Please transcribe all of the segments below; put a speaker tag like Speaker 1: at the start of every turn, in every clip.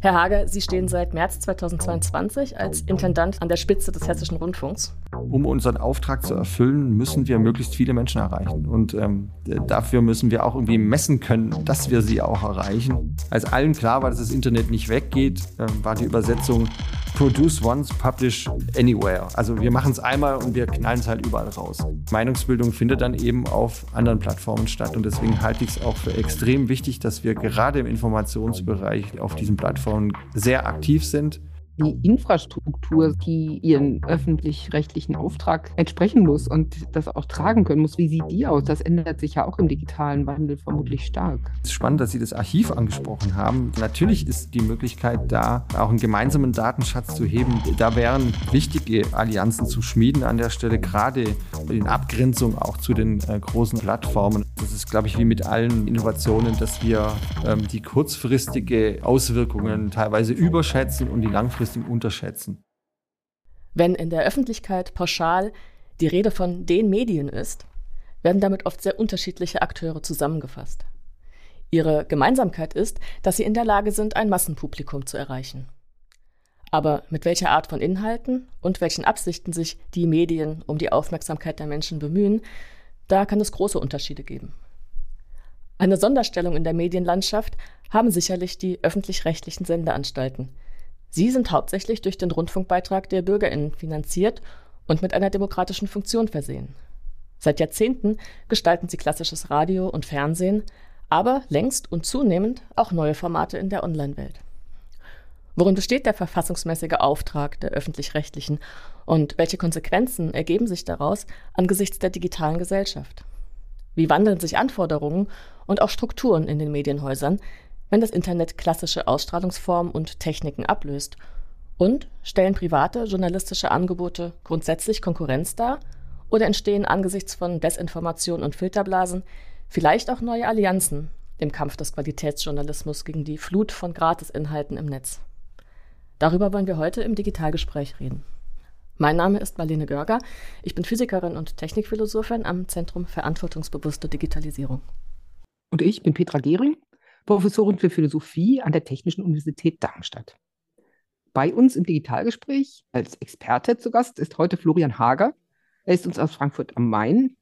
Speaker 1: Herr Hager, Sie stehen seit März 2022 als Intendant an der Spitze des Hessischen Rundfunks.
Speaker 2: Um unseren Auftrag zu erfüllen, müssen wir möglichst viele Menschen erreichen. Und ähm, dafür müssen wir auch irgendwie messen können, dass wir sie auch erreichen. Als allen klar war, dass das Internet nicht weggeht, äh, war die Übersetzung Produce once, publish anywhere. Also wir machen es einmal und wir knallen es halt überall raus. Meinungsbildung findet dann eben auf anderen Plattformen statt. Und deswegen halte ich es auch für extrem wichtig, dass wir gerade im Informationsbereich auf diesen Plattformen sehr aktiv sind
Speaker 3: die Infrastruktur, die ihren öffentlich-rechtlichen Auftrag entsprechen muss und das auch tragen können muss. Wie sieht die aus? Das ändert sich ja auch im digitalen Wandel vermutlich stark.
Speaker 2: Es ist spannend, dass Sie das Archiv angesprochen haben. Natürlich ist die Möglichkeit da, auch einen gemeinsamen Datenschatz zu heben. Da wären wichtige Allianzen zu schmieden an der Stelle, gerade in Abgrenzung auch zu den äh, großen Plattformen. Das ist, glaube ich, wie mit allen Innovationen, dass wir ähm, die kurzfristige Auswirkungen teilweise überschätzen und die langfristige langfristig unterschätzen.
Speaker 1: Wenn in der Öffentlichkeit pauschal die Rede von den Medien ist, werden damit oft sehr unterschiedliche Akteure zusammengefasst. Ihre Gemeinsamkeit ist, dass sie in der Lage sind, ein Massenpublikum zu erreichen. Aber mit welcher Art von Inhalten und welchen Absichten sich die Medien um die Aufmerksamkeit der Menschen bemühen, da kann es große Unterschiede geben. Eine Sonderstellung in der Medienlandschaft haben sicherlich die öffentlich-rechtlichen Sendeanstalten, Sie sind hauptsächlich durch den Rundfunkbeitrag der Bürgerinnen finanziert und mit einer demokratischen Funktion versehen. Seit Jahrzehnten gestalten sie klassisches Radio und Fernsehen, aber längst und zunehmend auch neue Formate in der Online-Welt. Worin besteht der verfassungsmäßige Auftrag der öffentlich-rechtlichen und welche Konsequenzen ergeben sich daraus angesichts der digitalen Gesellschaft? Wie wandeln sich Anforderungen und auch Strukturen in den Medienhäusern, wenn das Internet klassische Ausstrahlungsformen und Techniken ablöst? Und stellen private journalistische Angebote grundsätzlich Konkurrenz dar? Oder entstehen angesichts von Desinformation und Filterblasen vielleicht auch neue Allianzen im Kampf des Qualitätsjournalismus gegen die Flut von Gratisinhalten im Netz? Darüber wollen wir heute im Digitalgespräch reden. Mein Name ist Marlene Görger. Ich bin Physikerin und Technikphilosophin am Zentrum Verantwortungsbewusste Digitalisierung.
Speaker 3: Und ich bin Petra Gehring. Professorin für Philosophie an der Technischen Universität Darmstadt. Bei uns im Digitalgespräch als Experte zu Gast ist heute Florian Hager. Er ist uns aus Frankfurt am Main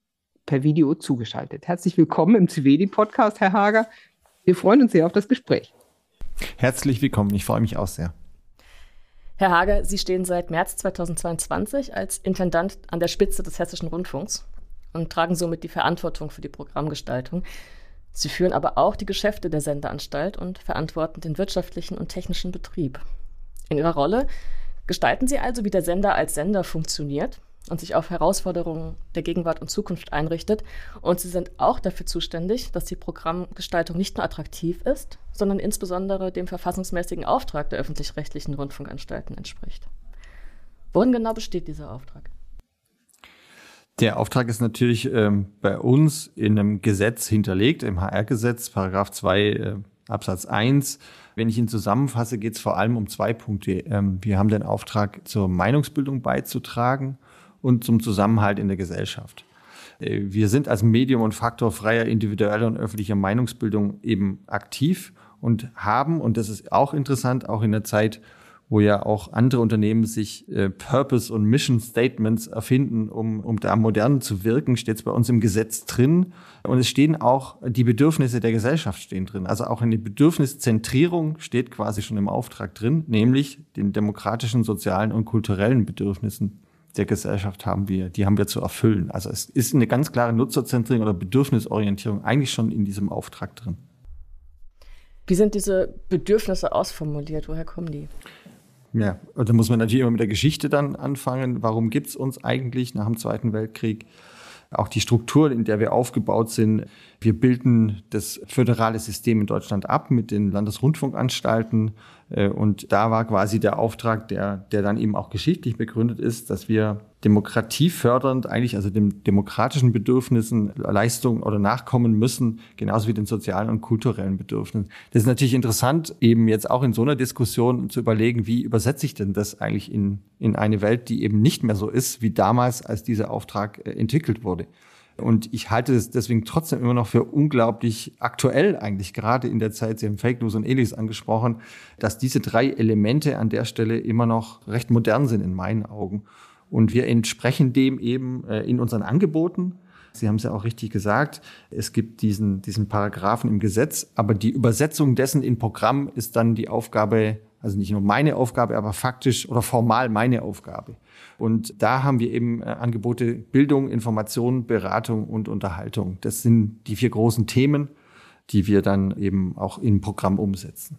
Speaker 3: per Video zugeschaltet. Herzlich willkommen im CVD-Podcast, Herr Hager. Wir freuen uns sehr auf das Gespräch.
Speaker 2: Herzlich willkommen, ich freue mich auch sehr.
Speaker 1: Herr Hager, Sie stehen seit März 2022 als Intendant an der Spitze des Hessischen Rundfunks und tragen somit die Verantwortung für die Programmgestaltung. Sie führen aber auch die Geschäfte der Sendeanstalt und verantworten den wirtschaftlichen und technischen Betrieb. In ihrer Rolle gestalten sie also, wie der Sender als Sender funktioniert und sich auf Herausforderungen der Gegenwart und Zukunft einrichtet. Und sie sind auch dafür zuständig, dass die Programmgestaltung nicht nur attraktiv ist, sondern insbesondere dem verfassungsmäßigen Auftrag der öffentlich-rechtlichen Rundfunkanstalten entspricht. Worin genau besteht dieser Auftrag?
Speaker 2: Der Auftrag ist natürlich ähm, bei uns in einem Gesetz hinterlegt, im HR-Gesetz, Paragraph 2 äh, Absatz 1. Wenn ich ihn zusammenfasse, geht es vor allem um zwei Punkte. Ähm, wir haben den Auftrag, zur Meinungsbildung beizutragen und zum Zusammenhalt in der Gesellschaft. Äh, wir sind als Medium und Faktor freier individueller und öffentlicher Meinungsbildung eben aktiv und haben, und das ist auch interessant, auch in der Zeit, wo ja auch andere Unternehmen sich äh, Purpose- und Mission Statements erfinden, um, um da modern zu wirken, steht es bei uns im Gesetz drin. Und es stehen auch die Bedürfnisse der Gesellschaft stehen drin. Also auch eine Bedürfniszentrierung steht quasi schon im Auftrag drin, nämlich den demokratischen, sozialen und kulturellen Bedürfnissen der Gesellschaft haben wir, die haben wir zu erfüllen. Also es ist eine ganz klare Nutzerzentrierung oder Bedürfnisorientierung eigentlich schon in diesem Auftrag drin.
Speaker 1: Wie sind diese Bedürfnisse ausformuliert? Woher kommen die?
Speaker 2: Ja, da muss man natürlich immer mit der Geschichte dann anfangen. Warum gibt es uns eigentlich nach dem Zweiten Weltkrieg? Auch die Struktur, in der wir aufgebaut sind. Wir bilden das föderale System in Deutschland ab mit den Landesrundfunkanstalten. Äh, und da war quasi der Auftrag, der, der dann eben auch geschichtlich begründet ist, dass wir demokratiefördernd eigentlich, also den demokratischen Bedürfnissen Leistung oder nachkommen müssen, genauso wie den sozialen und kulturellen Bedürfnissen. Das ist natürlich interessant, eben jetzt auch in so einer Diskussion zu überlegen, wie übersetze ich denn das eigentlich in, in eine Welt, die eben nicht mehr so ist wie damals, als dieser Auftrag äh, entwickelt wurde. Und ich halte es deswegen trotzdem immer noch für unglaublich aktuell eigentlich, gerade in der Zeit, Sie haben Fake News und ähnliches angesprochen, dass diese drei Elemente an der Stelle immer noch recht modern sind in meinen Augen. Und wir entsprechen dem eben äh, in unseren Angeboten. Sie haben es ja auch richtig gesagt. Es gibt diesen, diesen Paragraphen im Gesetz, aber die Übersetzung dessen in Programm ist dann die Aufgabe, also nicht nur meine Aufgabe, aber faktisch oder formal meine Aufgabe. Und da haben wir eben äh, Angebote Bildung, Information, Beratung und Unterhaltung. Das sind die vier großen Themen, die wir dann eben auch im Programm umsetzen.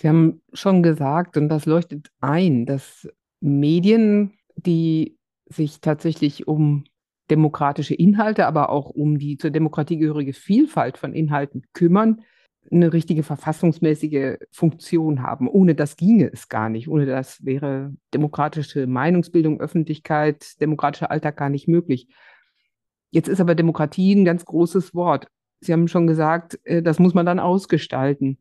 Speaker 3: Sie haben schon gesagt, und das leuchtet ein, dass Medien, die sich tatsächlich um demokratische Inhalte, aber auch um die zur Demokratie gehörige Vielfalt von Inhalten kümmern, eine richtige verfassungsmäßige Funktion haben. Ohne das ginge es gar nicht. Ohne das wäre demokratische Meinungsbildung, Öffentlichkeit, demokratischer Alltag gar nicht möglich. Jetzt ist aber Demokratie ein ganz großes Wort. Sie haben schon gesagt, äh, das muss man dann ausgestalten.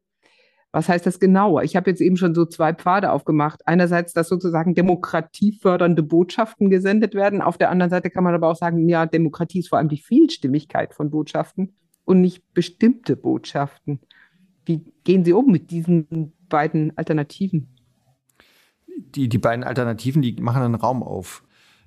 Speaker 3: Was heißt das genauer? Ich habe jetzt eben schon so zwei Pfade aufgemacht. Einerseits, dass sozusagen demokratiefördernde Botschaften gesendet werden. Auf der anderen Seite kann man aber auch sagen, ja, Demokratie ist vor allem die Vielstimmigkeit von Botschaften und nicht bestimmte Botschaften. Wie gehen Sie um mit diesen beiden Alternativen?
Speaker 2: Die, die beiden Alternativen, die machen einen Raum auf.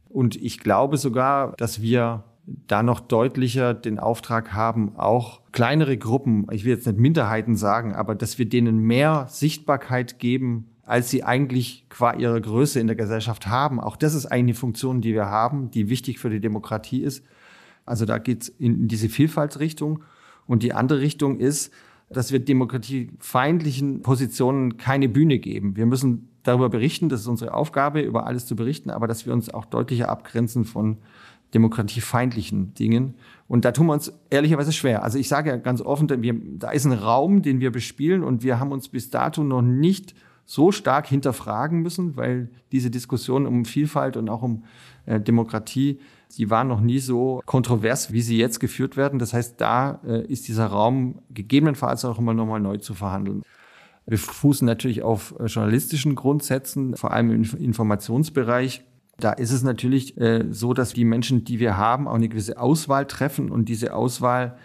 Speaker 2: Und ich glaube sogar, dass wir da noch deutlicher den Auftrag haben, auch kleinere Gruppen, ich will jetzt nicht Minderheiten sagen, aber dass wir denen mehr Sichtbarkeit geben, als sie eigentlich qua ihrer Größe in der Gesellschaft haben. Auch das ist eine Funktion, die wir haben, die wichtig für die Demokratie ist. Also da geht es in diese Vielfaltsrichtung. Und die andere Richtung ist, dass wir demokratiefeindlichen Positionen keine Bühne geben. Wir müssen darüber berichten, das ist unsere Aufgabe, über alles zu berichten, aber dass wir uns auch deutlicher abgrenzen von demokratiefeindlichen Dingen. Und da tun wir uns ehrlicherweise schwer. Also ich sage ja ganz offen, wir, da ist ein Raum, den wir bespielen und wir haben uns bis dato noch nicht so stark hinterfragen müssen, weil diese Diskussion um Vielfalt und auch um Demokratie die waren noch nie so kontrovers, wie sie jetzt geführt werden. Das heißt, da äh, ist dieser Raum gegebenenfalls auch immer nochmal neu zu verhandeln. Wir fußen natürlich auf äh, journalistischen Grundsätzen, vor allem im Informationsbereich. Da ist es natürlich äh, so, dass die Menschen, die wir haben, auch eine gewisse Auswahl treffen und diese Auswahl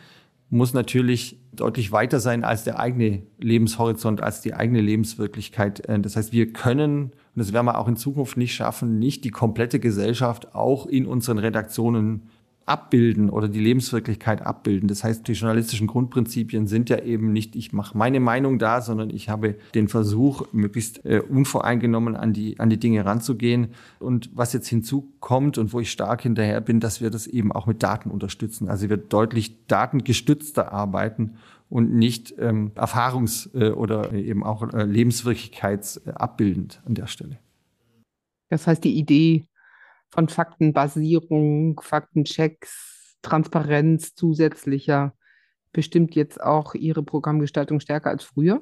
Speaker 2: muss natürlich deutlich weiter sein als der eigene Lebenshorizont, als die eigene Lebenswirklichkeit. Äh, das heißt, wir können, und das werden wir auch in Zukunft nicht schaffen, nicht die komplette Gesellschaft auch in unseren Redaktionen abbilden oder die Lebenswirklichkeit abbilden. Das heißt, die journalistischen Grundprinzipien sind ja eben nicht, ich mache meine Meinung da, sondern ich habe den Versuch, möglichst äh, unvoreingenommen an die, an die Dinge ranzugehen. Und was jetzt hinzukommt und wo ich stark hinterher bin, dass wir das eben auch mit Daten unterstützen. Also wir deutlich datengestützter arbeiten und nicht ähm, erfahrungs- äh, oder eben auch äh, lebenswirklichkeitsabbildend an der Stelle.
Speaker 3: Das heißt, die Idee von Faktenbasierung, Faktenchecks, Transparenz zusätzlicher bestimmt jetzt auch Ihre Programmgestaltung stärker als früher?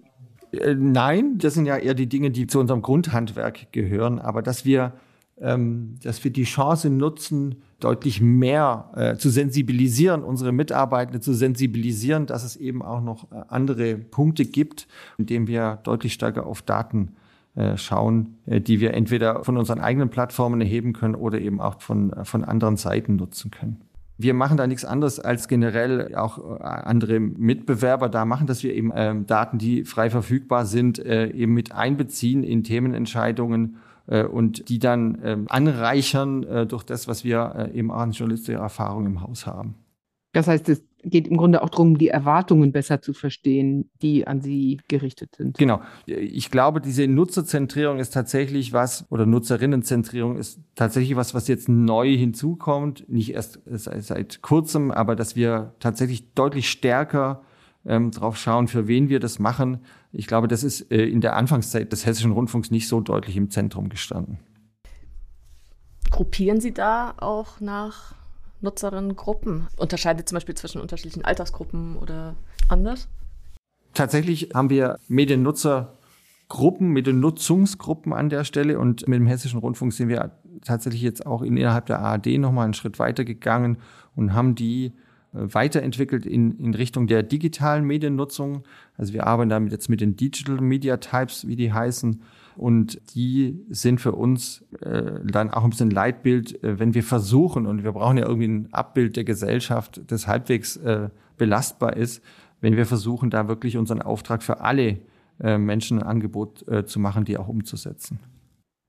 Speaker 2: Äh, nein, das sind ja eher die Dinge, die zu unserem Grundhandwerk gehören. Aber dass wir, dass wir die Chance nutzen, deutlich mehr äh, zu sensibilisieren, unsere Mitarbeitenden zu sensibilisieren, dass es eben auch noch äh, andere Punkte gibt, indem wir deutlich stärker auf Daten äh, schauen, äh, die wir entweder von unseren eigenen Plattformen erheben können oder eben auch von, äh, von anderen Seiten nutzen können. Wir machen da nichts anderes als generell auch andere Mitbewerber da machen, dass wir eben ähm, Daten, die frei verfügbar sind, äh, eben mit einbeziehen in Themenentscheidungen äh, und die dann ähm, anreichern äh, durch das, was wir eben auch an journalistischer Erfahrung im Haus haben.
Speaker 3: Das heißt, es geht im Grunde auch darum, die Erwartungen besser zu verstehen, die an Sie gerichtet sind.
Speaker 2: Genau. Ich glaube, diese Nutzerzentrierung ist tatsächlich was, oder Nutzerinnenzentrierung ist tatsächlich was, was jetzt neu hinzukommt. Nicht erst seit kurzem, aber dass wir tatsächlich deutlich stärker ähm, drauf schauen, für wen wir das machen. Ich glaube, das ist äh, in der Anfangszeit des Hessischen Rundfunks nicht so deutlich im Zentrum gestanden.
Speaker 1: Gruppieren Sie da auch nach Nutzerinnengruppen? Unterscheidet zum Beispiel zwischen unterschiedlichen Altersgruppen oder anders?
Speaker 2: Tatsächlich haben wir Mediennutzergruppen, Mediennutzungsgruppen an der Stelle und mit dem Hessischen Rundfunk sind wir tatsächlich jetzt auch innerhalb der ARD nochmal einen Schritt weiter gegangen und haben die weiterentwickelt in, in Richtung der digitalen Mediennutzung. Also wir arbeiten damit jetzt mit den Digital Media Types, wie die heißen, Und die sind für uns äh, dann auch ein bisschen Leitbild, äh, wenn wir versuchen, und wir brauchen ja irgendwie ein Abbild der Gesellschaft, das halbwegs äh, belastbar ist, wenn wir versuchen, da wirklich unseren Auftrag für alle äh, Menschen ein Angebot äh, zu machen, die auch umzusetzen.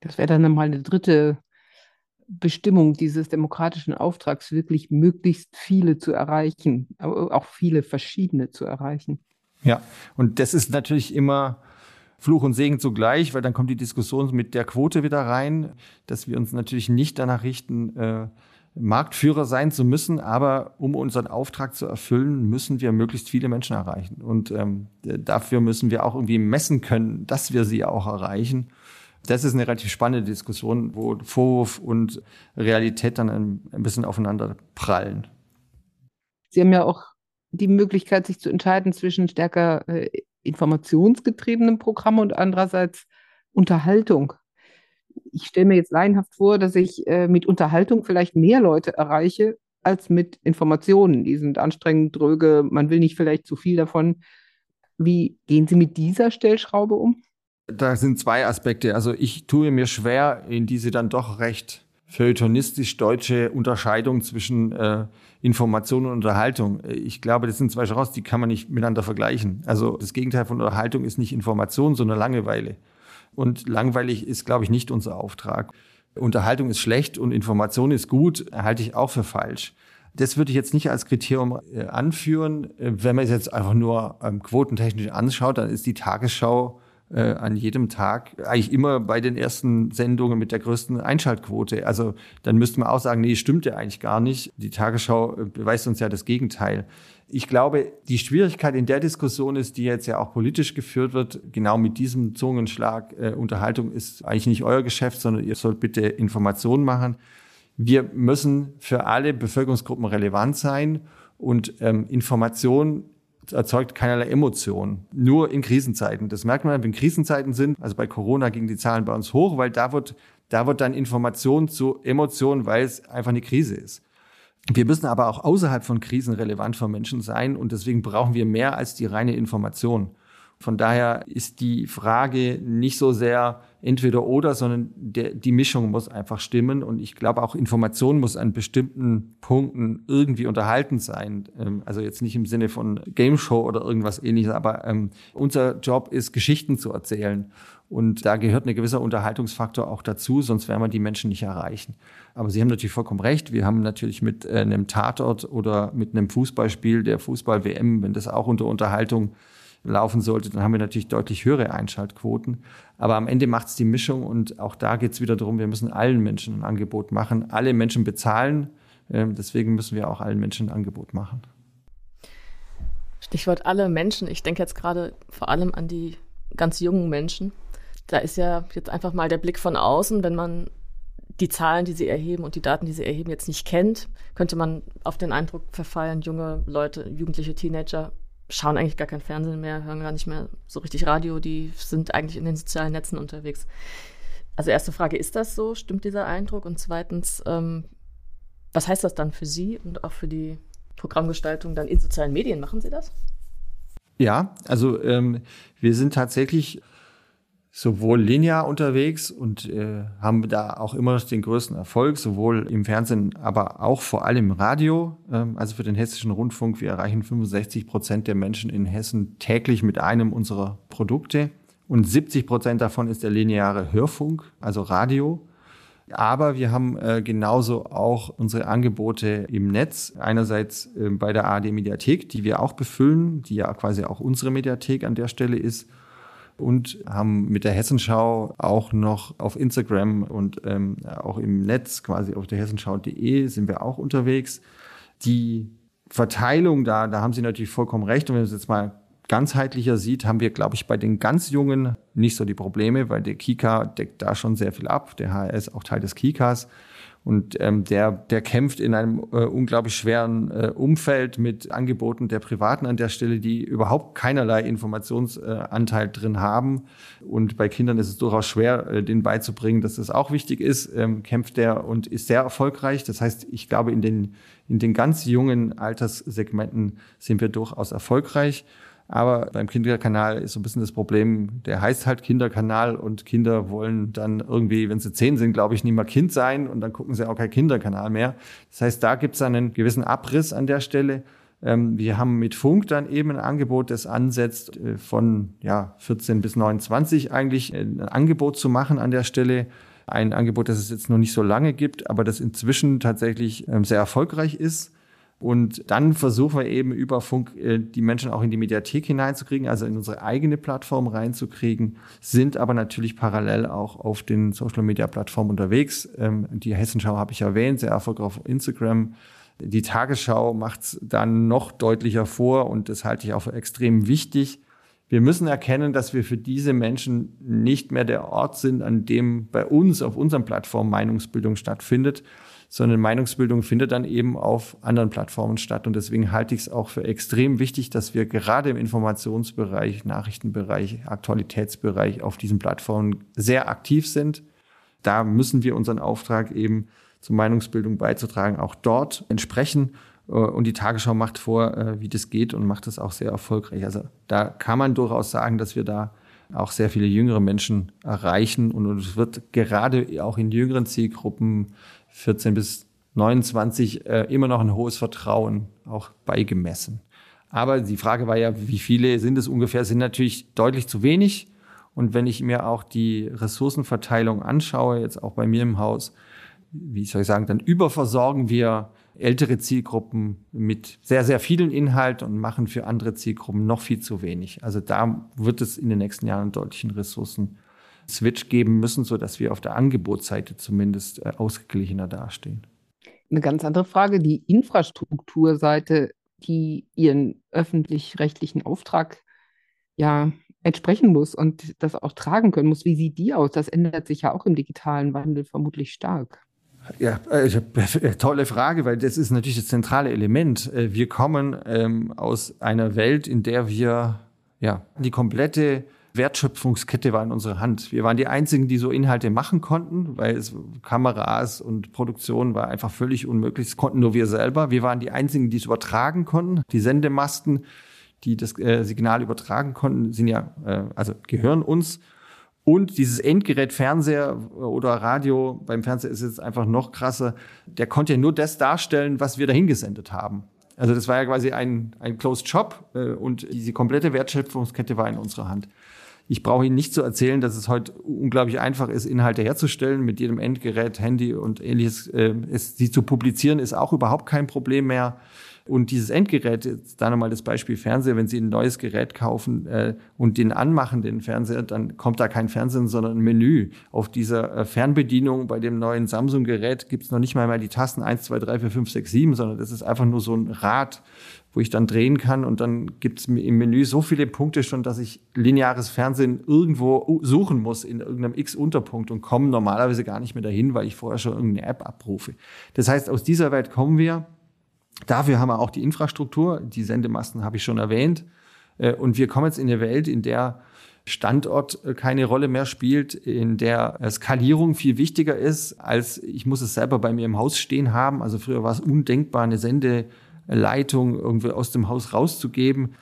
Speaker 3: Das wäre dann mal eine dritte Bestimmung dieses demokratischen Auftrags, wirklich möglichst viele zu erreichen, auch viele verschiedene zu erreichen.
Speaker 2: Ja, und das ist natürlich immer Fluch und Segen zugleich, weil dann kommt die Diskussion mit der Quote wieder rein, dass wir uns natürlich nicht danach richten, äh, Marktführer sein zu müssen, aber um unseren Auftrag zu erfüllen, müssen wir möglichst viele Menschen erreichen. Und ähm, dafür müssen wir auch irgendwie messen können, dass wir sie auch erreichen. Das ist eine relativ spannende Diskussion, wo Vorwurf und Realität dann ein, ein bisschen aufeinander prallen.
Speaker 3: Sie haben ja auch die Möglichkeit, sich zu entscheiden zwischen stärker äh, informationsgetriebenen Programmen und andererseits Unterhaltung. Ich stelle mir jetzt laienhaft vor, dass ich äh, mit Unterhaltung vielleicht mehr Leute erreiche als mit Informationen. Die sind anstrengend, dröge, man will nicht vielleicht zu viel davon. Wie gehen Sie mit dieser Stellschraube um?
Speaker 2: Da sind zwei Aspekte. Also ich tue mir schwer, in diese dann doch recht feuilletonistisch deutsche Unterscheidung zwischen äh, Information und Unterhaltung. Ich glaube, das sind zwei Genres, die kann man nicht miteinander vergleichen. Also das Gegenteil von Unterhaltung ist nicht Information, sondern Langeweile. Und langweilig ist, glaube ich, nicht unser Auftrag. Unterhaltung ist schlecht und Information ist gut, halte ich auch für falsch. Das würde ich jetzt nicht als Kriterium äh, anführen. Äh, wenn man es jetzt einfach nur ähm, quotentechnisch anschaut, dann ist die Tagesschau äh, an jedem Tag eigentlich immer bei den ersten Sendungen mit der größten Einschaltquote. Also dann müsste man auch sagen, nee, stimmt ja eigentlich gar nicht. Die Tagesschau äh, beweist uns ja das Gegenteil. Ich glaube, die Schwierigkeit in der Diskussion ist, die jetzt ja auch politisch geführt wird, genau mit diesem Zungenschlag, äh, Unterhaltung ist eigentlich nicht euer Geschäft, sondern ihr sollt bitte Informationen machen. Wir müssen für alle Bevölkerungsgruppen relevant sein und ähm, Information erzeugt keinerlei Emotionen. Nur in Krisenzeiten. Das merkt man, wenn Krisenzeiten sind. Also bei Corona gingen die Zahlen bei uns hoch, weil da wird, da wird dann Information zu Emotionen, weil es einfach eine Krise ist. Wir müssen aber auch außerhalb von Krisen relevant für Menschen sein und deswegen brauchen wir mehr als die reine Information. Von daher ist die Frage nicht so sehr entweder oder, sondern der, die Mischung muss einfach stimmen. Und ich glaube auch Information muss an bestimmten Punkten irgendwie unterhaltend sein. Ähm, also jetzt nicht im Sinne von Game Show oder irgendwas ähnliches, aber ähm, unser Job ist, Geschichten zu erzählen. Und da gehört ein gewisser Unterhaltungsfaktor auch dazu, sonst werden wir die Menschen nicht erreichen. Aber Sie haben natürlich vollkommen recht. Wir haben natürlich mit äh, einem Tatort oder mit einem Fußballspiel der Fußball-WM, wenn das auch unter Unterhaltung laufen sollte, dann haben wir natürlich deutlich höhere Einschaltquoten. Aber am Ende macht es die Mischung und auch da geht es wieder darum, wir müssen allen Menschen ein Angebot machen. Alle Menschen bezahlen. Ähm, deswegen müssen wir auch allen Menschen ein Angebot machen.
Speaker 1: Stichwort alle Menschen. Ich denke jetzt gerade vor allem an die ganz jungen Menschen. Da ist ja jetzt einfach mal der Blick von außen, wenn man die Zahlen, die sie erheben und die Daten, die sie erheben, jetzt nicht kennt, könnte man auf den Eindruck verfallen, junge Leute, jugendliche Teenager schauen eigentlich gar kein Fernsehen mehr, hören gar nicht mehr so richtig Radio, die sind eigentlich in den sozialen Netzen unterwegs. Also erste Frage, ist das so? Stimmt dieser Eindruck? Und zweitens, ähm, was heißt das dann für Sie und auch für die Programmgestaltung dann in sozialen Medien? Machen Sie das?
Speaker 2: Ja, also ähm, wir sind tatsächlich sowohl linear unterwegs und äh, haben da auch immer noch den größten Erfolg, sowohl im Fernsehen, aber auch vor allem im Radio. Ähm, also für den hessischen Rundfunk, wir erreichen 65 Prozent der Menschen in Hessen täglich mit einem unserer Produkte. Und 70 Prozent davon ist der lineare Hörfunk, also Radio. Aber wir haben äh, genauso auch unsere Angebote im Netz. Einerseits äh, bei der ARD Mediathek, die wir auch befüllen, die ja quasi auch unsere Mediathek an der Stelle ist und haben mit der Hessenschau auch noch auf Instagram und ähm, auch im Netz, quasi auf der hessenschau.de, sind wir auch unterwegs. Die Verteilung da, da haben Sie natürlich vollkommen recht. Und wenn man es jetzt mal ganzheitlicher sieht, haben wir, glaube ich, bei den ganz Jungen nicht so die Probleme, weil der Kika deckt da schon sehr viel ab. Der HR ist auch Teil des Kikas. Und ähm, der, der kämpft in einem äh, unglaublich schweren äh, Umfeld mit Angeboten der Privaten an der Stelle, die überhaupt keinerlei Informationsanteil äh, drin haben. Und bei Kindern ist es durchaus schwer, äh, denen beizubringen, dass das auch wichtig ist. Ähm, kämpft der und ist sehr erfolgreich. Das heißt, ich glaube, in den, in den ganz jungen Alterssegmenten sind wir durchaus erfolgreich. Aber beim Kinderkanal ist so ein bisschen das Problem, der heißt halt Kinderkanal und Kinder wollen dann irgendwie, wenn sie zehn sind, glaube ich, nicht mehr Kind sein und dann gucken sie auch kein Kinderkanal mehr. Das heißt, da gibt es einen gewissen Abriss an der Stelle. Ähm, wir haben mit Funk dann eben ein Angebot, das ansetzt, äh, von ja, 14 bis 29 eigentlich ein Angebot zu machen an der Stelle. Ein Angebot, das es jetzt noch nicht so lange gibt, aber das inzwischen tatsächlich ähm, sehr erfolgreich ist. Und dann versuchen wir eben über Funk äh, die Menschen auch in die Mediathek hineinzukriegen, also in unsere eigene Plattform reinzukriegen, sind aber natürlich parallel auch auf den Social Media Plattformen unterwegs. Ähm, die Hessenschau habe ich erwähnt, sehr erfolgreich auf Instagram. Die Tagesschau macht es dann noch deutlicher vor und das halte ich auch für extrem wichtig. Wir müssen erkennen, dass wir für diese Menschen nicht mehr der Ort sind, an dem bei uns auf unseren Plattformen Meinungsbildung stattfindet, sondern Meinungsbildung findet dann eben auf anderen Plattformen statt. Und deswegen halte ich es auch für extrem wichtig, dass wir gerade im Informationsbereich, Nachrichtenbereich, Aktualitätsbereich auf diesen Plattformen sehr aktiv sind. Da müssen wir unseren Auftrag eben zur Meinungsbildung beizutragen, auch dort entsprechen. Äh, und die Tagesschau macht vor, äh, wie das geht und macht das auch sehr erfolgreich. Also da kann man durchaus sagen, dass wir da auch sehr viele jüngere Menschen erreichen. Und es wird gerade auch in jüngeren Zielgruppen 14 bis 29 äh, immer noch ein hohes Vertrauen auch beigemessen. Aber die Frage war ja, wie viele sind es ungefähr? Sind natürlich deutlich zu wenig. Und wenn ich mir auch die Ressourcenverteilung anschaue, jetzt auch bei mir im Haus, wie soll ich sagen, dann überversorgen wir ältere Zielgruppen mit sehr, sehr vielen Inhalt und machen für andere Zielgruppen noch viel zu wenig. Also da wird es in den nächsten Jahren einen deutlichen Ressourcen Switch geben müssen, sodass wir auf der Angebotsseite zumindest äh, ausgeglichener dastehen.
Speaker 3: Eine ganz andere Frage, die Infrastrukturseite, die ihren öffentlich-rechtlichen Auftrag ja entsprechen muss und das auch tragen können muss. Wie sieht die aus? Das ändert sich ja auch im digitalen Wandel vermutlich stark.
Speaker 2: Ja, also, tolle Frage, weil das ist natürlich das zentrale Element. Äh, wir kommen ähm, aus einer Welt, in der wir ja die komplette Wertschöpfungskette war in unserer Hand. Wir waren die einzigen, die so Inhalte machen konnten, weil es Kameras und Produktion war einfach völlig unmöglich. Das konnten nur wir selber. Wir waren die einzigen, die es übertragen konnten. Die Sendemasten, die das äh, Signal übertragen konnten, sind ja äh, also gehören uns. Und dieses Endgerät Fernseher oder Radio, beim Fernseher ist es einfach noch krasser, der konnte ja nur das darstellen, was wir dahin gesendet haben. Also das war ja quasi ein, ein Closed Shop äh, und diese komplette Wertschöpfungskette war in unserer Hand. Ich brauche Ihnen nicht zu erzählen, dass es heute unglaublich einfach ist, Inhalte herzustellen mit jedem Endgerät, Handy und ähnliches. Äh, es, sie zu publizieren ist auch überhaupt kein Problem mehr. Und dieses Endgerät, jetzt da nochmal das Beispiel Fernseher, wenn Sie ein neues Gerät kaufen äh, und den anmachen, den Fernseher, dann kommt da kein Fernsehen, sondern ein Menü. Auf dieser äh, Fernbedienung bei dem neuen Samsung-Gerät gibt es noch nicht mal mehr die Tasten 1, 2, 3, 4, 5, 6, 7, sondern das ist einfach nur so ein Rad, wo ich dann drehen kann und dann gibt es im Menü so viele Punkte schon, dass ich lineares Fernsehen irgendwo suchen muss in irgendeinem X-Unterpunkt und komme normalerweise gar nicht mehr dahin, weil ich vorher schon irgendeine App abrufe. Das heißt, aus dieser Welt kommen wir. Dafür haben wir auch die Infrastruktur, die Sendemasten habe ich schon erwähnt. Äh, und wir kommen jetzt in eine Welt, in der Standort äh, keine Rolle mehr spielt, in der Skalierung viel wichtiger ist, als ich muss es selber bei mir im Haus stehen haben. Also früher war es undenkbar, eine Sendeleitung irgendwie aus dem Haus rauszugeben.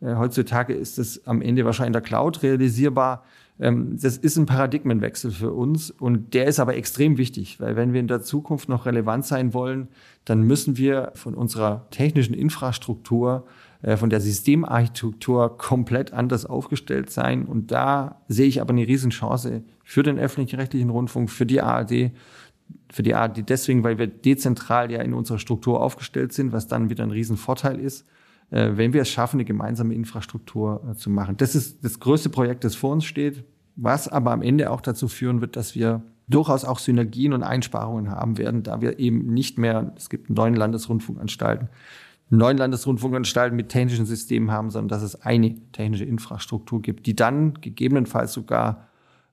Speaker 2: Äh, heutzutage ist es am Ende wahrscheinlich in der Cloud realisierbar. Ähm, das ist ein Paradigmenwechsel für uns und der ist aber extrem wichtig, weil wenn wir in der Zukunft noch relevant sein wollen, dann müssen wir von unserer technischen Infrastruktur, äh, von der Systemarchitektur komplett anders aufgestellt sein. Und da sehe ich aber eine Riesenchance für den öffentlich-rechtlichen Rundfunk, für die ARD, für die ARD deswegen, weil wir dezentral ja in unserer Struktur aufgestellt sind, was dann wieder ein Riesenvorteil ist äh, wenn wir es schaffen, eine gemeinsame Infrastruktur äh, zu machen. Das ist das größte Projekt, das vor uns steht, was aber am Ende auch dazu führen wird, dass wir durchaus auch Synergien und Einsparungen haben werden, da wir eben nicht mehr, es gibt neun Landesrundfunkanstalten, neun Landesrundfunkanstalten mit technischen Systemen haben, sondern dass es eine technische Infrastruktur gibt, die dann gegebenenfalls sogar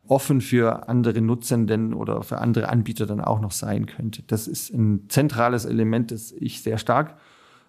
Speaker 2: offen für andere Nutzenden oder für andere Anbieter dann auch noch sein könnte. Das ist ein zentrales Element, das ich sehr stark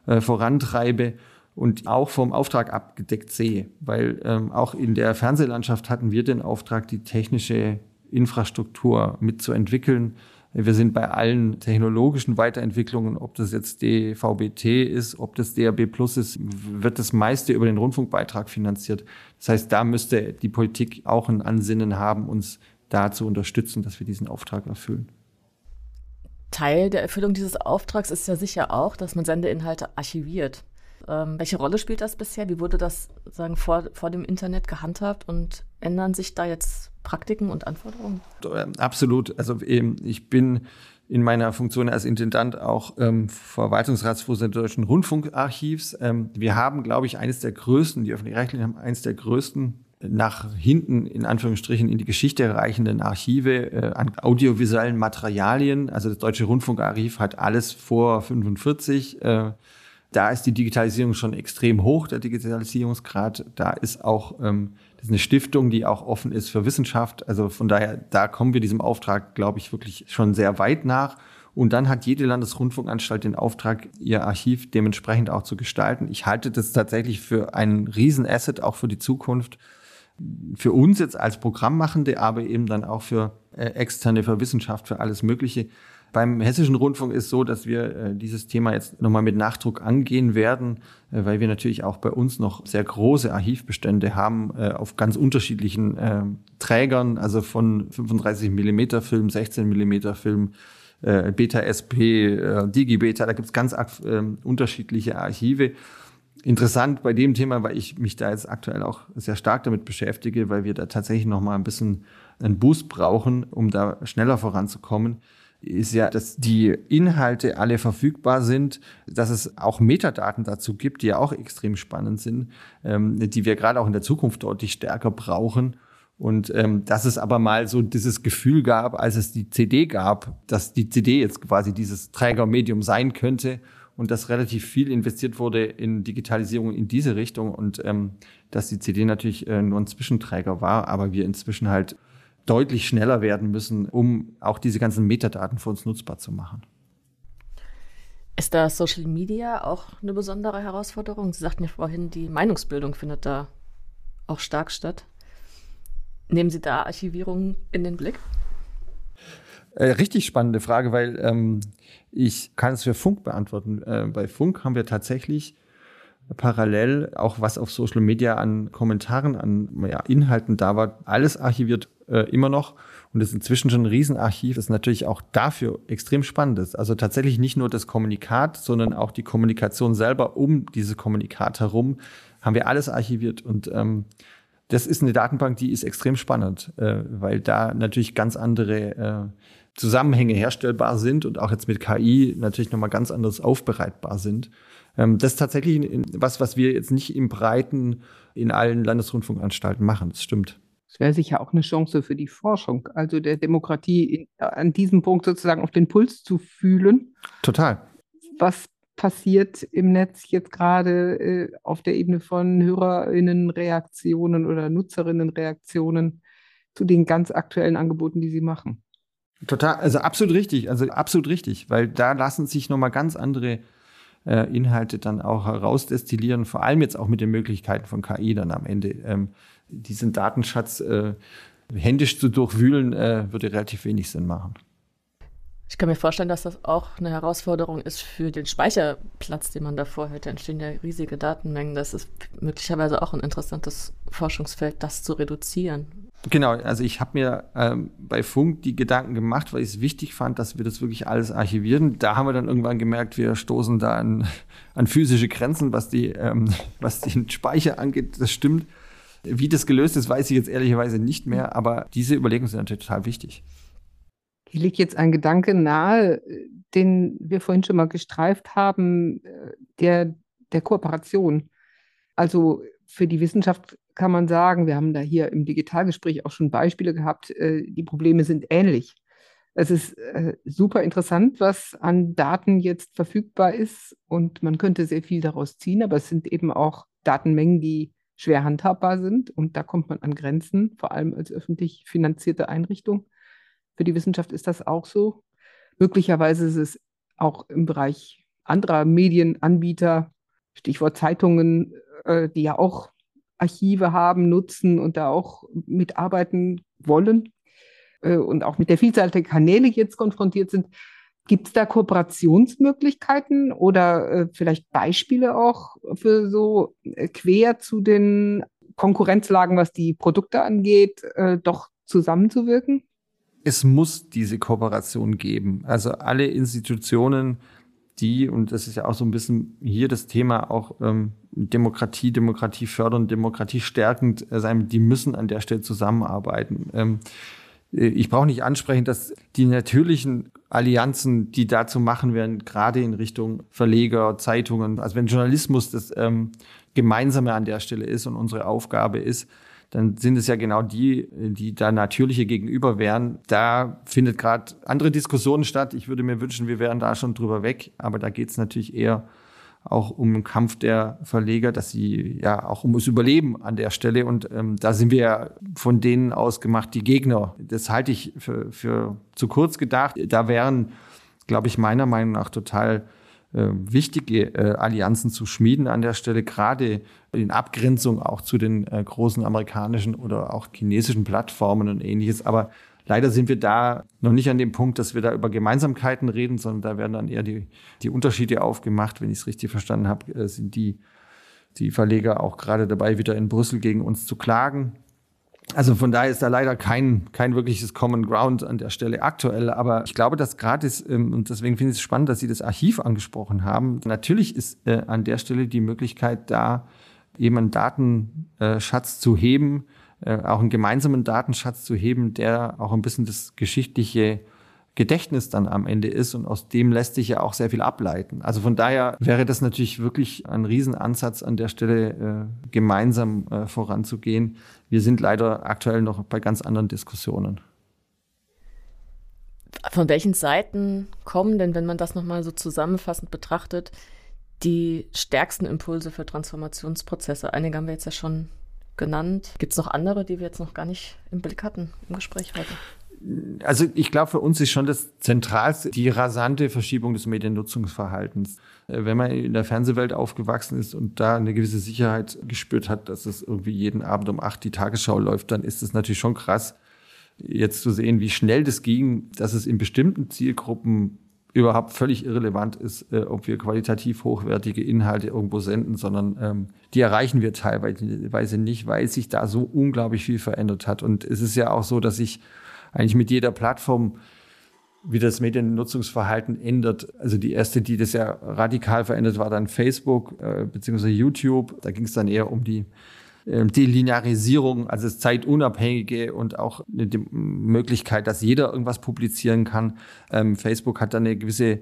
Speaker 2: äh, vorantreibe und auch vom Auftrag abgedeckt sehe. Weil ähm, auch in der Fernsehlandschaft hatten wir den Auftrag, die technische Infrastruktur mitzuentwickeln. Wir sind bei allen technologischen Weiterentwicklungen, ob das jetzt DVB-T ist, ob das DAB Plus ist, wird das meiste über den Rundfunkbeitrag finanziert. Das heißt, da müsste die Politik auch ein Ansinnen haben, uns da zu unterstützen, dass wir diesen Auftrag erfüllen.
Speaker 1: Teil der Erfüllung dieses Auftrags ist ja sicher auch, dass man Sendeinhalte archiviert. Ähm, welche Rolle spielt das bisher? Wie wurde das sagen, vor, vor dem Internet gehandhabt und ändern sich da jetzt Praktiken und Anforderungen?
Speaker 2: Absolut. Also ich bin in meiner Funktion als Intendant auch ähm, Verwaltungsratsvorsitzender des Deutschen Rundfunkarchivs. Ähm, wir haben, glaube ich, eines der größten, die öffentlich-rechtlichen haben eines der größten nach hinten in Anführungsstrichen in die Geschichte reichenden Archive äh, an audiovisuellen Materialien. Also das Deutsche Rundfunkarchiv hat alles vor 45. Äh, da ist die Digitalisierung schon extrem hoch, der Digitalisierungsgrad. Da ist auch ähm, das ist eine Stiftung, die auch offen ist für Wissenschaft. Also von daher, da kommen wir diesem Auftrag, glaube ich, wirklich schon sehr weit nach. Und dann hat jede Landesrundfunkanstalt den Auftrag, ihr Archiv dementsprechend auch zu gestalten. Ich halte das tatsächlich für einen Riesenasset, auch für die Zukunft für uns jetzt als Programmmachende, aber eben dann auch für äh, externe, für Wissenschaft, für alles Mögliche. Beim Hessischen Rundfunk ist so, dass wir äh, dieses Thema jetzt nochmal mit Nachdruck angehen werden, äh, weil wir natürlich auch bei uns noch sehr große Archivbestände haben äh, auf ganz unterschiedlichen äh, Trägern, also von 35 Millimeter Film, 16 Millimeter Film, Beta SP, Digibeta, da gibt's ganz unterschiedliche Archive. Interessant bei dem Thema, weil ich mich da jetzt aktuell auch sehr stark damit beschäftige, weil wir da tatsächlich noch mal ein bisschen einen Boost brauchen, um da schneller voranzukommen ist ja, dass die Inhalte alle verfügbar sind, dass es auch Metadaten dazu gibt, die ja auch extrem spannend sind, ähm, die wir gerade auch in der Zukunft deutlich stärker brauchen. Und ähm, dass es aber mal so dieses Gefühl gab, als es die CD gab, dass die CD jetzt quasi dieses Trägermedium sein könnte und dass relativ viel investiert wurde in Digitalisierung in diese Richtung und ähm, dass die CD natürlich äh, nur ein Zwischenträger war, aber wir inzwischen halt deutlich schneller werden müssen, um auch diese ganzen Metadaten für uns nutzbar zu machen.
Speaker 1: Ist da Social Media auch eine besondere Herausforderung? Sie sagten ja vorhin, die Meinungsbildung findet da auch stark statt. Nehmen Sie da Archivierung in den Blick?
Speaker 2: Äh, richtig spannende Frage, weil ähm, ich kann es für Funk beantworten. Äh, bei Funk haben wir tatsächlich parallel auch was auf Social Media an Kommentaren, an ja, Inhalten da war, alles archiviert äh, immer noch. Und das ist inzwischen schon ein Riesenarchiv, das natürlich auch dafür extrem spannend ist. Also tatsächlich nicht nur das Kommunikat, sondern auch die Kommunikation selber um diese Kommunikat herum haben wir alles archiviert. Und ähm, das ist eine Datenbank, die ist extrem spannend, äh, weil da natürlich ganz andere äh, Zusammenhänge herstellbar sind und auch jetzt mit KI natürlich nochmal ganz anders aufbereitbar sind. Ähm, das ist tatsächlich was, was wir jetzt nicht im Breiten in allen Landesrundfunkanstalten machen. Das stimmt.
Speaker 3: Das wäre sicher auch eine Chance für die Forschung, also der Demokratie an diesem Punkt sozusagen auf den Puls zu fühlen.
Speaker 2: Total.
Speaker 3: Was passiert im Netz jetzt gerade äh, auf der Ebene von Hörerinnenreaktionen oder Nutzerinnenreaktionen zu den ganz aktuellen Angeboten, die Sie machen?
Speaker 2: Total, also absolut richtig, also absolut richtig, weil da lassen sich nochmal ganz andere äh, Inhalte dann auch herausdestillieren, vor allem jetzt auch mit den Möglichkeiten von KI dann am Ende. Ähm, diesen Datenschatz äh, händisch zu durchwühlen, äh, würde relativ wenig Sinn machen.
Speaker 1: Ich kann mir vorstellen, dass das auch eine Herausforderung ist für den Speicherplatz, den man davor hätte. Entstehen ja riesige Datenmengen. Das ist möglicherweise auch ein interessantes Forschungsfeld, das zu reduzieren.
Speaker 2: Genau, also ich habe mir ähm, bei Funk die Gedanken gemacht, weil ich es wichtig fand, dass wir das wirklich alles archivieren. Da haben wir dann irgendwann gemerkt, wir stoßen da an, an physische Grenzen, was, die, ähm, was den Speicher angeht. Das stimmt. Wie das gelöst ist, weiß ich jetzt ehrlicherweise nicht mehr, aber diese Überlegungen sind natürlich total wichtig.
Speaker 3: Hier liegt jetzt ein Gedanke nahe, den wir vorhin schon mal gestreift haben, äh, der, der Kooperation. Also für die Wissenschaft kann man sagen, wir haben da hier im Digitalgespräch auch schon Beispiele gehabt, äh, die Probleme sind ähnlich. Es ist äh, super interessant, was an Daten jetzt verfügbar ist und man könnte sehr viel daraus ziehen, aber es sind eben auch Datenmengen, die schwer handhabbar sind und da kommt man an Grenzen, vor allem als öffentlich finanzierte Einrichtung. Für die Wissenschaft ist das auch so. Möglicherweise ist es auch im Bereich anderer Medienanbieter, Stichwort Zeitungen, äh, die ja auch Archive haben, nutzen und da auch mitarbeiten wollen. äh, und auch mit der Vielzahl der Kanäle jetzt konfrontiert sind. Gibt es da Kooperationsmöglichkeiten oder äh, vielleicht Beispiele auch für so äh, quer zu den Konkurrenzlagen, was die Produkte angeht, doch zusammenzuwirken?
Speaker 2: Es muss diese Kooperation geben. Also alle Institutionen, die, und das ist ja auch so ein bisschen hier das Thema, auch ähm, Demokratie, Demokratie fördern, Demokratie stärkend äh, sein, die müssen an der Stelle zusammenarbeiten. Ähm, äh, ich brauche nicht ansprechen, dass die natürlichen Allianzen, die dazu machen werden, gerade in Richtung Verleger, Zeitungen, also wenn Journalismus das ähm, Gemeinsame an der Stelle ist und unsere Aufgabe ist, dann sind es ja genau die, die da natürliche gegenüber wären. Da findet gerade andere Diskussionen statt. Ich würde mir wünschen, wir wären da schon drüber weg, aber da geht es natürlich eher auch um den Kampf der Verleger, dass sie ja auch um das Überleben an der Stelle. Und ähm, da sind wir ja von denen aus gemacht, die Gegner. Das halte ich für, für zu kurz gedacht. Da wären, glaube ich, meiner Meinung nach total wichtige äh, Allianzen zu schmieden an der Stelle, gerade in Abgrenzung auch zu den äh, großen amerikanischen oder auch chinesischen Plattformen und ähnliches. Aber Leider sind wir da noch nicht an dem Punkt, dass wir da über Gemeinsamkeiten reden, sondern da werden dann eher die, die Unterschiede aufgemacht. Wenn ich es richtig verstanden habe, äh, sind die, die Verleger auch gerade dabei, wieder in Brüssel gegen uns zu klagen. Also von daher ist da leider kein, kein wirkliches Common Ground an der Stelle aktuell. Aber ich glaube, dass gratis, ähm, und deswegen finde ich es spannend, dass Sie das Archiv angesprochen haben. Natürlich ist äh, an der Stelle die Möglichkeit da, eben einen Datenschatz zu heben, äh, auch einen gemeinsamen Datenschatz zu heben, der auch ein bisschen das geschichtliche Gedächtnis dann am Ende ist und aus dem lässt sich ja auch sehr viel ableiten. Also von daher wäre das natürlich wirklich ein Riesenansatz an der Stelle, äh, gemeinsam äh, voranzugehen. Wir sind leider aktuell noch bei ganz anderen Diskussionen.
Speaker 1: Von welchen Seiten kommen denn, wenn man das nochmal so zusammenfassend betrachtet, die stärksten Impulse für Transformationsprozesse? Einige haben wir jetzt ja schon genannt. Gibt es noch andere, die wir jetzt noch gar nicht im Blick hatten im Gespräch heute?
Speaker 2: Also ich glaube, für uns ist schon das Zentralste die rasante Verschiebung des Mediennutzungsverhaltens. Äh, wenn man in der Fernsehwelt aufgewachsen ist und da eine gewisse Sicherheit gespürt hat, dass es irgendwie jeden Abend um acht die Tagesschau läuft, dann ist es natürlich schon krass, jetzt zu sehen, wie schnell das ging, dass es in bestimmten Zielgruppen überhaupt völlig irrelevant ist, äh, ob wir qualitativ hochwertige Inhalte irgendwo senden, sondern ähm, die erreichen wir teilweise nicht, weil sich da so unglaublich viel verändert hat. Und es ist ja auch so, dass sich eigentlich mit jeder Plattform wie das Mediennutzungsverhalten ändert. Also die erste, die das ja radikal verändert, war dann Facebook äh, bzw. YouTube. Da ging es dann eher um die ähm, Delinearisierung, also das zeitunabhängige und auch die Möglichkeit, dass jeder irgendwas publizieren kann. Ähm, Facebook hat dann eine gewisse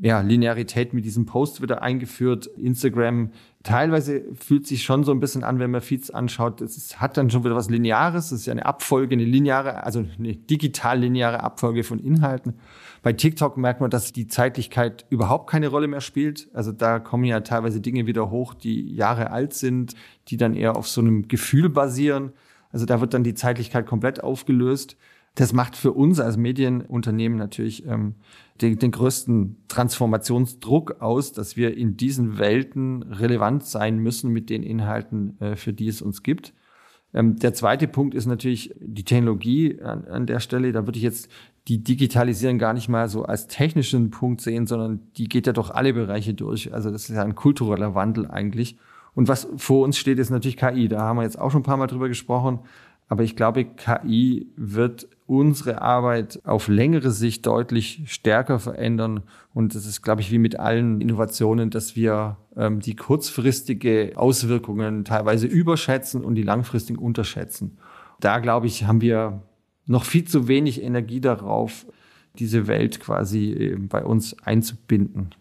Speaker 2: ja, Linearität mit diesem Post wieder eingeführt. Instagram teilweise fühlt sich schon so ein bisschen an, wenn man Feeds anschaut. Es hat dann schon wieder was Lineares. Es ist ja eine Abfolge, eine lineare, also eine digital lineare Abfolge von Inhalten. Bei TikTok merkt man, dass die Zeitlichkeit überhaupt keine Rolle mehr spielt. Also da kommen ja teilweise Dinge wieder hoch, die Jahre alt sind, die dann eher auf so einem Gefühl basieren. Also da wird dann die Zeitlichkeit komplett aufgelöst. Das macht für uns als Medienunternehmen natürlich ähm, den, den größten Transformationsdruck aus, dass wir in diesen Welten relevant sein müssen mit den Inhalten, äh, für die es uns gibt. Ähm, der zweite Punkt ist natürlich die Technologie an, an der Stelle. Da würde ich jetzt die Digitalisierung gar nicht mal so als technischen Punkt sehen, sondern die geht ja doch alle Bereiche durch. Also das ist ja ein kultureller Wandel eigentlich. Und was vor uns steht, ist natürlich KI. Da haben wir jetzt auch schon ein paar Mal drüber gesprochen. Aber ich glaube, KI wird unsere Arbeit auf längere Sicht deutlich stärker verändern. Und das ist, glaube ich, wie mit allen Innovationen, dass wir ähm, die kurzfristige Auswirkungen teilweise überschätzen und die langfristigen unterschätzen. Da, glaube ich, haben wir noch viel zu wenig Energie darauf, diese Welt quasi bei uns einzubinden.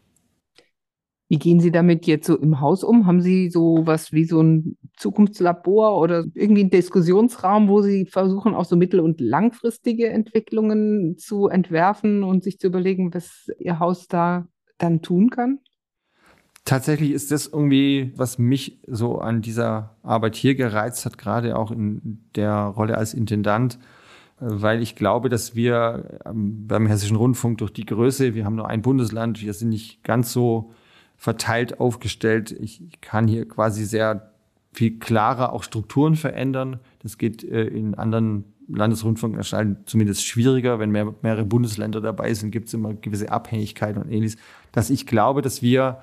Speaker 3: Wie gehen Sie damit jetzt so im Haus um? Haben Sie so was wie so ein Zukunftslabor oder irgendwie einen Diskussionsraum, wo Sie versuchen, auch so mittel- und langfristige Entwicklungen zu entwerfen und sich zu überlegen, was Ihr Haus da dann tun kann?
Speaker 2: Tatsächlich ist das irgendwie, was mich so an dieser Arbeit hier gereizt hat, gerade auch in der Rolle als Intendant, weil ich glaube, dass wir beim Hessischen Rundfunk durch die Größe, wir haben nur ein Bundesland, wir sind nicht ganz so verteilt aufgestellt. Ich, kann hier quasi sehr viel klarer auch Strukturen verändern. Das geht äh, in anderen Landesrundfunkanstalten zumindest schwieriger. Wenn mehr, mehrere Bundesländer dabei sind, gibt es immer gewisse Abhängigkeiten und ähnliches. Dass ich glaube, dass wir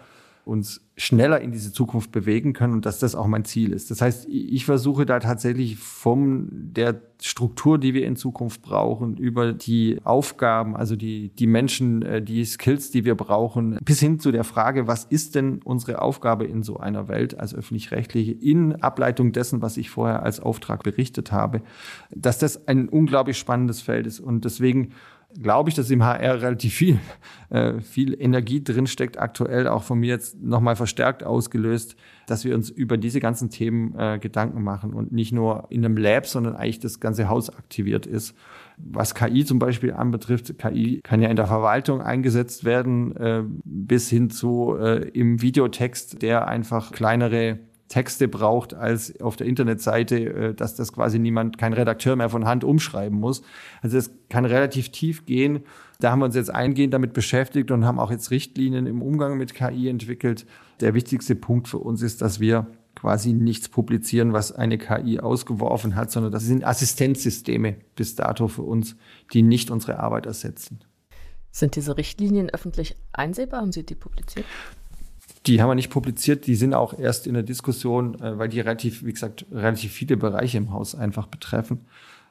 Speaker 2: uns schneller in diese Zukunft bewegen können und dass das auch mein Ziel ist. Das heißt, ich versuche da tatsächlich von der Struktur, die wir in Zukunft brauchen, über die Aufgaben, also die, die Menschen, äh, die Skills, die wir brauchen, bis hin zu der Frage, was ist denn unsere Aufgabe in so einer Welt als öffentlich-rechtliche, in Ableitung dessen, was ich vorher als Auftrag berichtet habe, dass das ein unglaublich spannendes Feld ist. Und deswegen glaube ich, dass im HR relativ viel, äh, viel Energie drinsteckt, aktuell auch von mir jetzt nochmal verstärkt ausgelöst, dass wir uns über diese ganzen Themen äh, Gedanken machen und nicht nur in einem Lab, sondern eigentlich das ganze Haus aktiviert ist. Was KI zum Beispiel anbetrifft, KI kann ja in der Verwaltung eingesetzt werden, äh, bis hin zu äh, im Videotext, der einfach kleinere Texte braucht als auf der Internetseite, äh, dass das quasi niemand, kein Redakteur mehr von Hand umschreiben muss. Also das kann relativ tief gehen. Da haben wir uns jetzt eingehend damit beschäftigt und haben auch jetzt Richtlinien im Umgang mit KI entwickelt. Der wichtigste Punkt für uns ist, dass wir quasi nichts publizieren, was eine KI ausgeworfen hat, sondern das sind Assistenzsysteme bis dato für uns, die nicht unsere Arbeit ersetzen.
Speaker 1: Sind diese Richtlinien öffentlich einsehbar? Haben Sie die publiziert?
Speaker 2: Die haben wir nicht publiziert, die sind auch erst in der Diskussion, äh, weil die relativ, wie gesagt, relativ viele Bereiche im Haus einfach betreffen.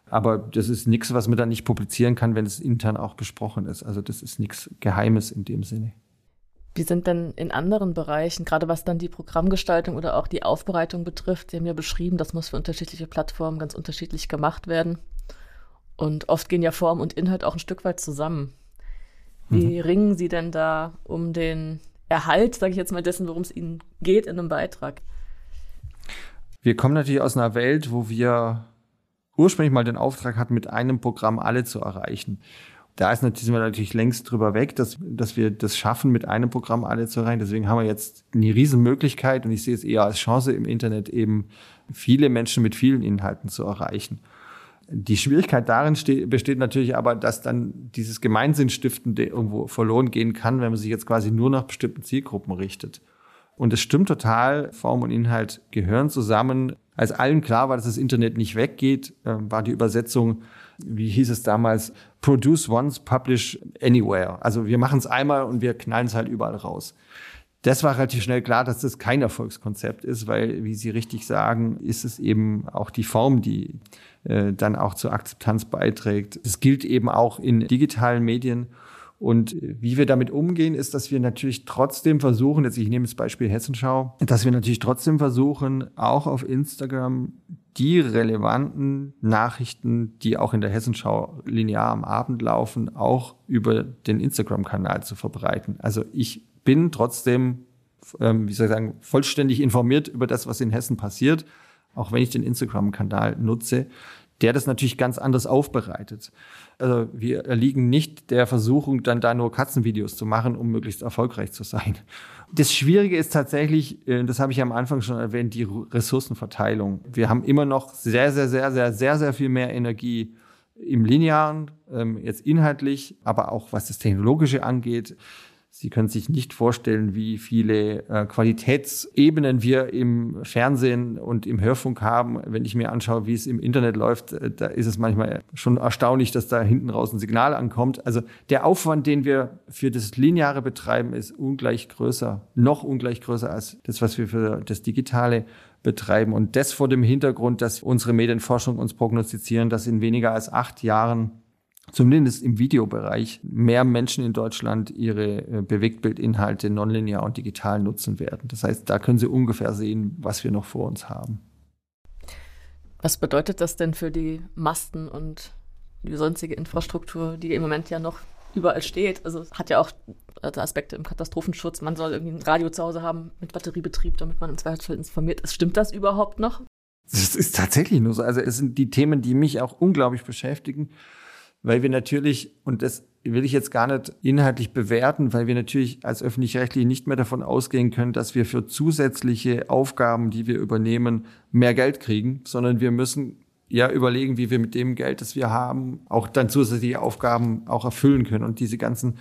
Speaker 2: Aber das ist nichts, was man dann nicht publizieren kann, wenn es intern auch besprochen ist. Also das ist nichts Geheimes in dem Sinne.
Speaker 1: Wie sind denn in anderen Bereichen, gerade was dann die Programmgestaltung oder auch die Aufbereitung betrifft, Sie haben ja beschrieben, das muss für unterschiedliche Plattformen ganz unterschiedlich gemacht werden. Und oft gehen ja Form und Inhalt auch ein Stück weit zusammen. Wie mhm. ringen Sie denn da um den Erhalt, sage ich jetzt mal, dessen, worum es ihnen geht in einem Beitrag.
Speaker 2: Wir kommen natürlich aus einer Welt, wo wir ursprünglich mal den Auftrag hatten, mit einem Programm alle zu erreichen. Da ist natürlich, sind wir natürlich längst drüber weg, dass, dass wir das schaffen, mit einem Programm alle zu erreichen. Deswegen haben wir jetzt eine Riesenmöglichkeit und ich sehe es eher als Chance im Internet eben viele Menschen mit vielen Inhalten zu erreichen. Die Schwierigkeit darin besteht natürlich aber, dass dann dieses Gemeinsinnstiftende irgendwo verloren gehen kann, wenn man sich jetzt quasi nur nach bestimmten Zielgruppen richtet. Und es stimmt total, Form und Inhalt gehören zusammen. Als allen klar war, dass das Internet nicht weggeht, ähm, war die Übersetzung, wie hieß es damals, produce once, publish anywhere. Also wir machen es einmal und wir knallen es halt überall raus. Das war relativ schnell klar, dass das kein Erfolgskonzept ist, weil, wie Sie richtig sagen, ist es eben auch die Form, die äh, dann auch zur Akzeptanz beiträgt. Das gilt eben auch in digitalen Medien. Und wie wir damit umgehen, ist, dass wir natürlich trotzdem versuchen, jetzt ich nehme das Beispiel Hessenschau, dass wir natürlich trotzdem versuchen, auch auf Instagram die relevanten Nachrichten, die auch in der Hessenschau linear am Abend laufen, auch über den Instagram-Kanal zu verbreiten. Also ich bin trotzdem, ähm, wie soll ich sagen, vollständig informiert über das, was in Hessen passiert, auch wenn ich den Instagram-Kanal nutze der das natürlich ganz anders aufbereitet. Also wir erliegen nicht der Versuchung, dann da nur Katzenvideos zu machen, um möglichst erfolgreich zu sein. Das Schwierige ist tatsächlich, äh, das habe ich am Anfang schon erwähnt, die Ressourcenverteilung. Wir haben immer noch sehr, sehr, sehr, sehr, sehr, sehr viel mehr Energie im Linearen, ähm, jetzt inhaltlich, aber auch was das Technologische angeht. Sie können sich nicht vorstellen, wie viele äh, Qualitätsebenen wir im Fernsehen und im Hörfunk haben. Wenn ich mir anschaue, wie es im Internet läuft, äh, da ist es manchmal schon erstaunlich, dass da hinten raus ein Signal ankommt. Also der Aufwand, den wir für das Lineare betreiben, ist ungleich größer, noch ungleich größer als das, was wir für das Digitale betreiben. Und das vor dem Hintergrund, dass unsere Medienforschung uns prognostizieren, dass in weniger als acht Jahren zumindest im Videobereich mehr Menschen in Deutschland ihre äh, Bewegtbildinhalte nonlinear und digital nutzen werden. Das heißt, da können Sie ungefähr sehen, was wir noch vor uns haben.
Speaker 1: Was bedeutet das denn für die Masten und die sonstige Infrastruktur, die im Moment ja noch überall steht? Also hat ja auch Aspekte im Katastrophenschutz. Man soll irgendwie ein Radio zu Hause haben mit Batteriebetrieb, damit man im Zweifelsfall informiert ist. Stimmt das überhaupt noch?
Speaker 2: Das ist tatsächlich nur so. Also es sind die Themen, die mich auch unglaublich beschäftigen weil wir natürlich, und das will ich jetzt gar nicht inhaltlich bewerten, weil wir natürlich als öffentlich-rechtlich nicht mehr davon ausgehen können, dass wir für zusätzliche Aufgaben, die wir übernehmen, mehr Geld kriegen, sondern wir müssen ja überlegen, wie wir mit dem Geld, das wir haben, auch dann zusätzliche Aufgaben auch erfüllen können. Und diese ganzen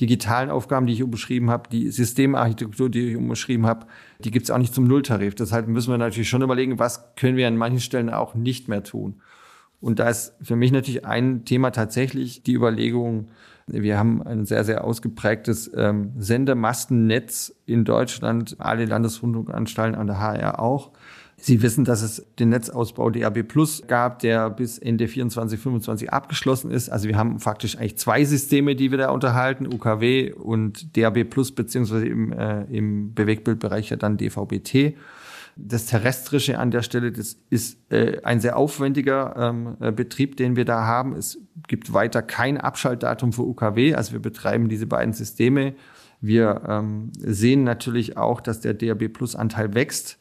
Speaker 2: digitalen Aufgaben, die ich umschrieben habe, die Systemarchitektur, die ich umschrieben habe, die gibt es auch nicht zum Nulltarif. Deshalb müssen wir natürlich schon überlegen, was können wir an manchen Stellen auch nicht mehr tun. Und da ist für mich natürlich ein Thema tatsächlich die Überlegung, wir haben ein sehr, sehr ausgeprägtes ähm, Sendemastennetz in Deutschland, alle Landesrundfunkanstalten an der HR auch. Sie wissen, dass es den Netzausbau DAB Plus gab, der bis Ende 24, 25 abgeschlossen ist. Also wir haben faktisch eigentlich zwei Systeme, die wir da unterhalten, UKW und DAB Plus, beziehungsweise im, äh, im Bewegtbildbereich ja dann DVB-T. Das Terrestrische an der Stelle, das ist äh, ein sehr aufwendiger ähm, äh, Betrieb, den wir da haben. Es gibt weiter kein Abschaltdatum für UKW. Also wir betreiben diese beiden Systeme. Wir ähm, sehen natürlich auch, dass der DAB Plus Anteil wächst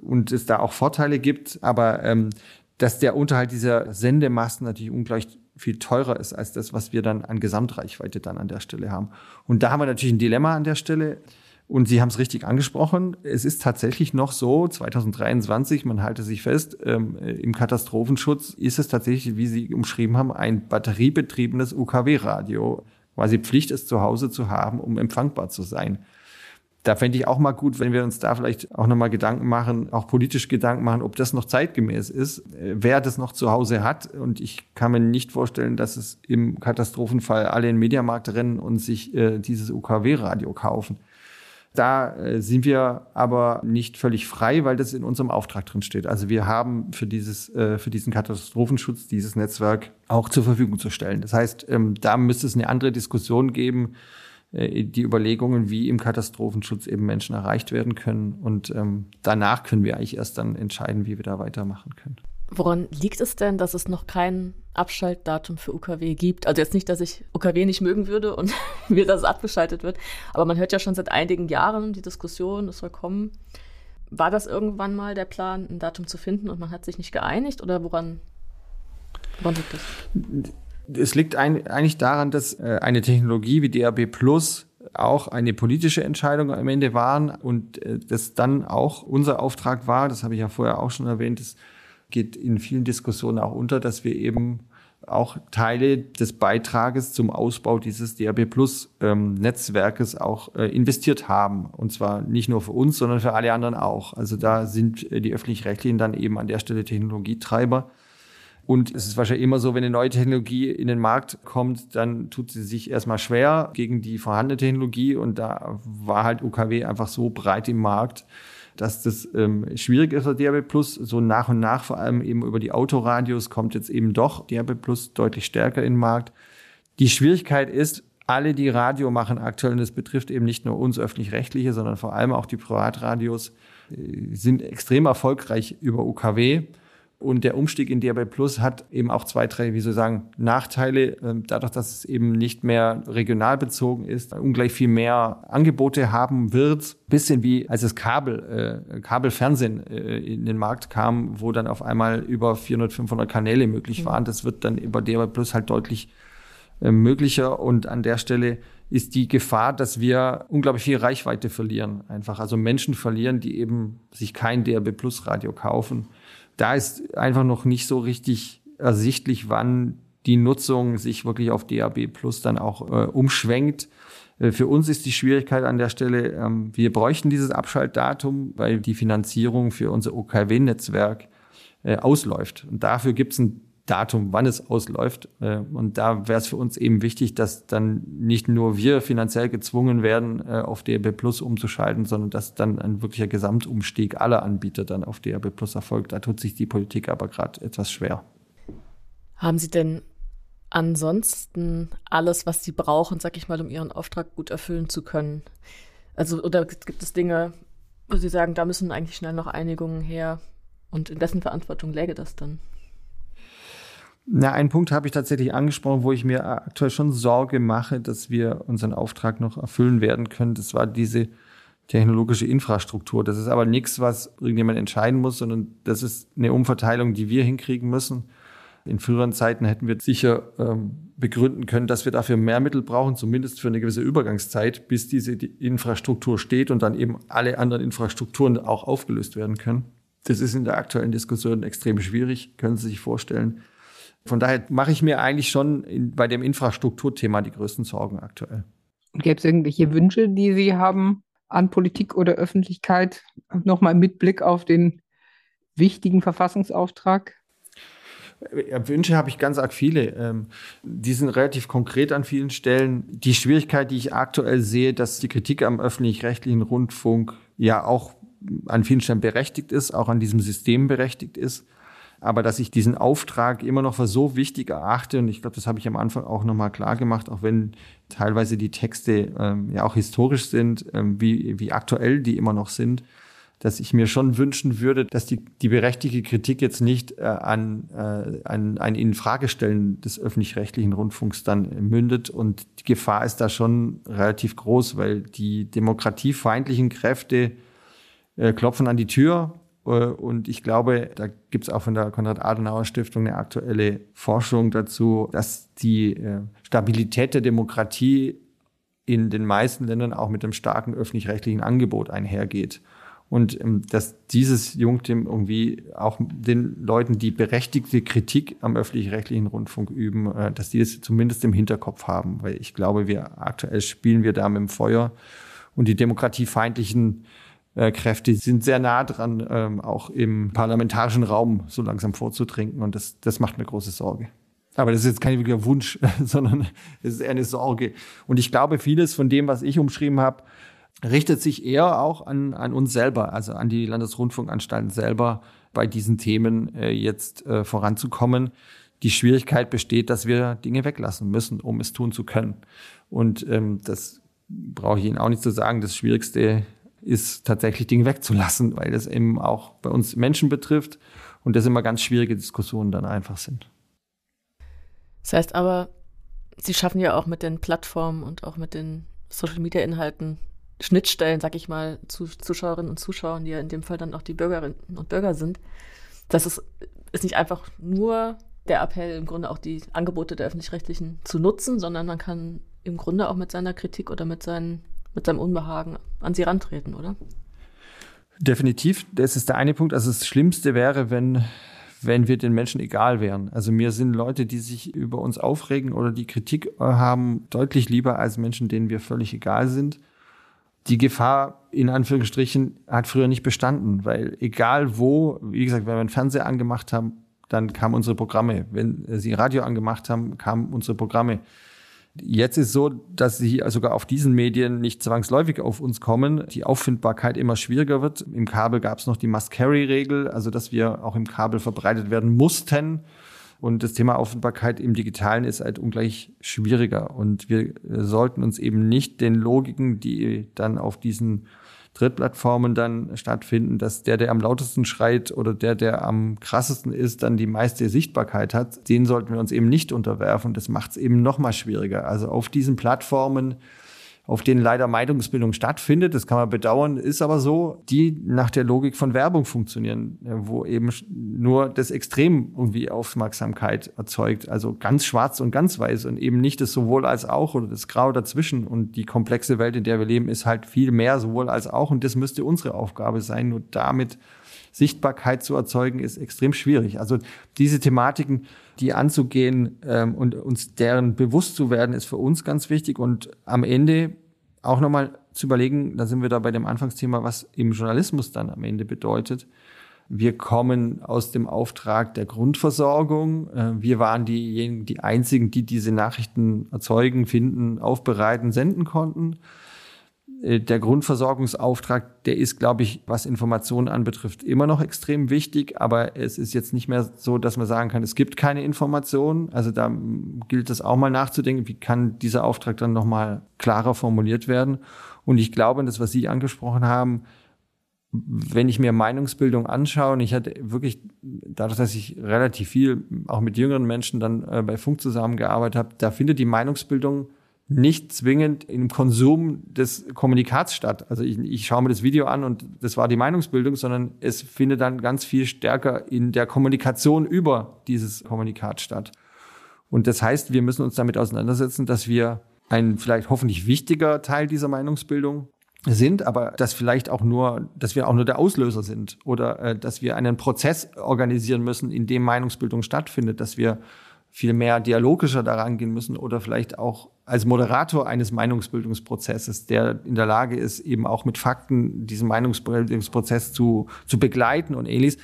Speaker 2: und es da auch Vorteile gibt, aber ähm, dass der Unterhalt dieser Sendemasten natürlich ungleich viel teurer ist als das, was wir dann an Gesamtreichweite dann an der Stelle haben. Und da haben wir natürlich ein Dilemma an der Stelle. Und Sie haben es richtig angesprochen. Es ist tatsächlich noch so, 2023, man halte sich fest, ähm, im Katastrophenschutz ist es tatsächlich, wie Sie umschrieben haben, ein batteriebetriebenes UKW-Radio. Quasi Pflicht, es zu Hause zu haben, um empfangbar zu sein da fände ich auch mal gut, wenn wir uns da vielleicht auch nochmal Gedanken machen, auch politisch Gedanken machen, ob das noch zeitgemäß ist, äh, wer das noch zu Hause hat. Und ich kann mir nicht vorstellen, dass es im Katastrophenfall alle in den Mediamarkt rennen und sich äh, dieses UKW-Radio kaufen. Da äh, sind wir aber nicht völlig frei, weil das in unserem Auftrag drin steht. Also wir haben für dieses, äh, für diesen Katastrophenschutz dieses Netzwerk auch zur Verfügung zu stellen. Das heißt, ähm, da müsste es eine andere Diskussion geben, äh, die Überlegungen, wie im Katastrophenschutz eben Menschen erreicht werden können. Und ähm, danach können wir eigentlich erst dann entscheiden, wie wir da weitermachen können.
Speaker 1: Woran liegt es denn, dass es noch kein Abschaltdatum für UKW gibt? Also jetzt nicht, dass ich UKW nicht mögen würde und will, dass es abgeschaltet wird, aber man hört ja schon seit einigen Jahren die Diskussion, es soll kommen. War das irgendwann mal der Plan, ein Datum zu finden und man hat sich nicht geeinigt oder woran, woran liegt das?
Speaker 2: Es liegt ein, eigentlich daran, dass äh, eine Technologie wie DAB Plus auch eine politische Entscheidung am Ende waren und äh, das dann auch unser Auftrag war, das habe ich ja vorher auch schon erwähnt, das geht in vielen Diskussionen auch unter, dass wir eben auch Teile des Beitrages zum Ausbau dieses DAB Plus ähm, Netzwerkes auch äh, investiert haben. Und zwar nicht nur für uns, sondern für alle anderen auch. Also da sind äh, die öffentlich-rechtlichen dann eben an der Stelle Technologietreiber. Und es ist wahrscheinlich immer so, wenn eine neue Technologie in den Markt kommt, dann tut sie sich erstmal schwer gegen die vorhandene Technologie. Und da war halt UKW einfach so breit im Markt, dass das ähm, schwierig ist DRB Plus. So nach und nach, vor allem eben über die Autoradios, kommt jetzt eben doch DRB Plus deutlich stärker in den Markt. Die Schwierigkeit ist, alle, die Radio machen aktuell, und das betrifft eben nicht nur uns öffentlich-rechtliche, sondern vor allem auch die Privatradios, äh, sind extrem erfolgreich über UKW. Und der Umstieg in DRB Plus hat eben auch zwei, drei, wie soll ich sagen, Nachteile. Ähm, dadurch, dass es eben nicht mehr regional bezogen ist, ungleich viel mehr Angebote haben wird. Bisschen wie als das Kabel, äh, Kabelfernsehen äh, in den Markt kam, wo dann auf einmal über 400, 500 Kanäle möglich mhm. waren. Das wird dann über DRB Plus halt deutlich äh, möglicher. Und an der Stelle ist die Gefahr, dass wir unglaublich viel Reichweite verlieren. Einfach also Menschen verlieren, die eben sich kein DRB Plus Radio kaufen da ist einfach noch nicht so richtig ersichtlich, wann die Nutzung sich wirklich auf DAB Plus dann auch äh, umschwenkt. Äh, für uns ist die Schwierigkeit an der Stelle, ähm, wir bräuchten dieses Abschaltdatum, weil die Finanzierung für unser OKW-Netzwerk äh, ausläuft. Und dafür gibt es ein Datum, wann es ausläuft. Äh, und da wäre es für uns eben wichtig, dass dann nicht nur wir finanziell gezwungen werden, äh, auf DRB Plus umzuschalten, sondern dass dann ein wirklicher Gesamtumstieg aller Anbieter dann auf DRB Plus erfolgt. Da tut sich die Politik aber gerade etwas schwer.
Speaker 1: Haben Sie denn ansonsten alles, was Sie brauchen, sag ich mal, um Ihren Auftrag gut erfüllen zu können? Also, oder gibt es Dinge, wo Sie sagen, da müssen eigentlich schnell noch Einigungen her? Und in dessen Verantwortung läge das dann?
Speaker 2: Na, einen Punkt habe ich tatsächlich angesprochen, wo ich mir aktuell schon Sorge mache, dass wir unseren Auftrag noch erfüllen werden können. Das war diese technologische Infrastruktur. Das ist aber nichts, was irgendjemand entscheiden muss, sondern das ist eine Umverteilung, die wir hinkriegen müssen. In früheren Zeiten hätten wir sicher ähm, begründen können, dass wir dafür mehr Mittel brauchen, zumindest für eine gewisse Übergangszeit, bis diese Infrastruktur steht und dann eben alle anderen Infrastrukturen auch aufgelöst werden können. Das ist in der aktuellen Diskussion extrem schwierig, können Sie sich vorstellen. Von daher mache ich mir eigentlich schon in, bei dem Infrastrukturthema die größten Sorgen aktuell.
Speaker 3: Gäbe es irgendwelche Wünsche, die Sie haben an Politik oder Öffentlichkeit? Nochmal mit Blick auf den wichtigen Verfassungsauftrag?
Speaker 2: Wünsche habe ich ganz arg viele. Ähm, die sind relativ konkret an vielen Stellen. Die Schwierigkeit, die ich aktuell sehe, dass die Kritik am öffentlich-rechtlichen Rundfunk ja auch an vielen Stellen berechtigt ist, auch an diesem System berechtigt ist. Aber dass ich diesen Auftrag immer noch für so wichtig erachte, und ich glaube, das habe ich am Anfang auch nochmal klar gemacht, auch wenn teilweise die Texte ähm, ja auch historisch sind, ähm, wie, wie aktuell die immer noch sind, dass ich mir schon wünschen würde, dass die, die berechtigte Kritik jetzt nicht äh, an, äh, an ein Infragestellen des öffentlich-rechtlichen Rundfunks dann mündet. Und die Gefahr ist da schon relativ groß, weil die demokratiefeindlichen Kräfte äh, klopfen an die Tür. Äh, und ich glaube, da gibt es auch von der Konrad-Adenauer-Stiftung eine aktuelle Forschung dazu, dass die äh, Stabilität der Demokratie in den meisten Ländern auch mit einem starken öffentlich-rechtlichen Angebot einhergeht. Und ähm, dass dieses Jungtim irgendwie auch den Leuten, die berechtigte Kritik am öffentlich-rechtlichen Rundfunk üben, äh, dass die das zumindest im Hinterkopf haben. Weil ich glaube, wir aktuell spielen wir da mit dem Feuer und die demokratiefeindlichen Kräfte sind sehr nah dran, ähm, auch im parlamentarischen Raum so langsam vorzutrinken. Und das, das macht mir große Sorge. Aber das ist jetzt kein wirklicher Wunsch, sondern es ist eher eine Sorge. Und ich glaube, vieles von dem, was ich umschrieben habe, richtet sich eher auch an, an uns selber, also an die Landesrundfunkanstalten selber, bei diesen Themen äh, jetzt äh, voranzukommen. Die Schwierigkeit besteht, dass wir Dinge weglassen müssen, um es tun zu können. Und ähm, das brauche ich Ihnen auch nicht zu sagen. Das Schwierigste ist tatsächlich Dinge wegzulassen, weil das eben auch bei uns Menschen betrifft und das immer ganz schwierige Diskussionen dann einfach sind.
Speaker 1: Das heißt aber, Sie schaffen ja auch mit den Plattformen und auch mit den Social-Media-Inhalten Schnittstellen, sag ich mal, zu Zuschauerinnen und Zuschauern, die ja in dem Fall dann auch die Bürgerinnen und Bürger sind. Das ist, ist nicht einfach nur der Appell, im Grunde auch die Angebote der öffentlich-rechtlichen zu nutzen, sondern man kann im Grunde auch mit seiner Kritik oder mit, seinen, mit seinem Unbehagen an sie rantreten, oder?
Speaker 2: Definitiv. Das ist der eine Punkt. Also das Schlimmste wäre, wenn, wenn wir den Menschen egal wären. Also mir sind Leute, die sich über uns aufregen oder die Kritik haben, deutlich lieber als Menschen, denen wir völlig egal sind die Gefahr in Anführungsstrichen hat früher nicht bestanden, weil egal wo, wie gesagt, wenn wir einen Fernseher angemacht haben, dann kamen unsere Programme. Wenn sie Radio angemacht haben, kamen unsere Programme. Jetzt ist so, dass sie sogar auf diesen Medien nicht zwangsläufig auf uns kommen, die Auffindbarkeit immer schwieriger wird. Im Kabel gab es noch die Must-Carry-Regel, also dass wir auch im Kabel verbreitet werden mussten. Und das Thema Auffindbarkeit im Digitalen ist halt ungleich schwieriger. Und wir äh, sollten uns eben nicht den Logiken, die dann auf diesen Drittplattformen dann stattfinden, dass der, der am lautesten schreit oder der, der am krassesten ist, dann die meiste Sichtbarkeit hat, den sollten wir uns eben nicht unterwerfen. Das macht es eben noch mal schwieriger. Also auf diesen Plattformen auf denen leider Meinungsbildung stattfindet. Das kann man bedauern, ist aber so, die nach der Logik von Werbung funktionieren, wo eben nur das Extrem irgendwie Aufmerksamkeit erzeugt. Also ganz schwarz und ganz weiß und eben nicht das sowohl als auch oder das Grau dazwischen. Und die komplexe Welt, in der wir leben, ist halt viel mehr sowohl als auch. Und das müsste unsere Aufgabe sein. Nur damit Sichtbarkeit zu erzeugen, ist extrem schwierig. Also diese Thematiken, die anzugehen ähm, und uns deren bewusst zu werden, ist für uns ganz wichtig. Und am Ende auch nochmal zu überlegen, da sind wir da bei dem Anfangsthema, was im Journalismus dann am Ende bedeutet. Wir kommen aus dem Auftrag der Grundversorgung. Äh, wir waren diejenigen, die einzigen, die diese Nachrichten erzeugen, finden, aufbereiten, senden konnten. Äh, der Grundversorgungsauftrag, der ist, glaube ich, was Informationen anbetrifft, immer noch extrem wichtig. Aber es ist jetzt nicht mehr so, dass man sagen kann, es gibt keine Informationen. Also da gilt es auch mal nachzudenken, wie kann dieser Auftrag dann nochmal klarer formuliert werden. Und ich glaube, das, was Sie angesprochen haben, wenn ich mir Meinungsbildung anschaue, und ich hatte wirklich, dadurch, dass ich relativ viel auch mit jüngeren Menschen dann äh, bei Funk zusammengearbeitet habe, da findet die Meinungsbildung nicht zwingend im Konsum des Kommunikats statt. Also ich, ich schaue mir das Video an und das war die Meinungsbildung, sondern es findet dann ganz viel stärker in der Kommunikation über dieses Kommunikat statt. Und das heißt, wir müssen uns damit auseinandersetzen, dass wir ein vielleicht hoffentlich wichtiger Teil dieser Meinungsbildung sind, aber dass vielleicht auch nur, dass wir auch nur der Auslöser sind oder äh, dass wir einen Prozess organisieren müssen, in dem Meinungsbildung stattfindet, dass wir viel mehr dialogischer daran gehen müssen oder vielleicht auch als Moderator eines Meinungsbildungsprozesses, der in der Lage ist, eben auch mit Fakten diesen Meinungsbildungsprozess zu, zu begleiten und ähnliches.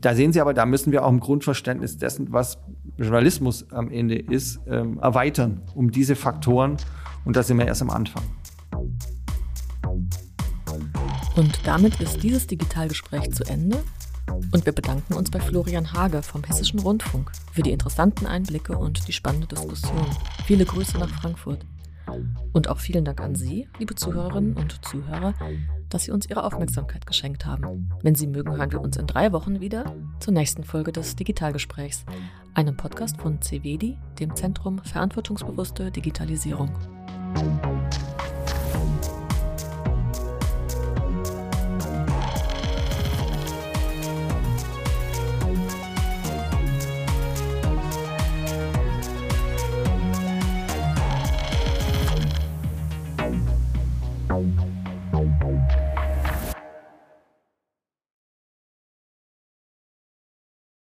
Speaker 2: Da sehen Sie aber, da müssen wir auch im Grundverständnis dessen, was Journalismus am Ende ist, ähm, erweitern, um diese Faktoren. Und da sind wir erst am Anfang.
Speaker 1: Und damit ist dieses Digitalgespräch zu Ende. Und wir bedanken uns bei Florian Hage vom Hessischen Rundfunk für die interessanten Einblicke und die spannende Diskussion. Viele Grüße nach Frankfurt. Und auch vielen Dank an Sie, liebe Zuhörerinnen und Zuhörer, dass Sie uns Ihre Aufmerksamkeit geschenkt haben. Wenn Sie mögen, hören wir uns in drei Wochen wieder zur nächsten Folge des Digitalgesprächs, einem Podcast von CVEDI, dem Zentrum Verantwortungsbewusste Digitalisierung.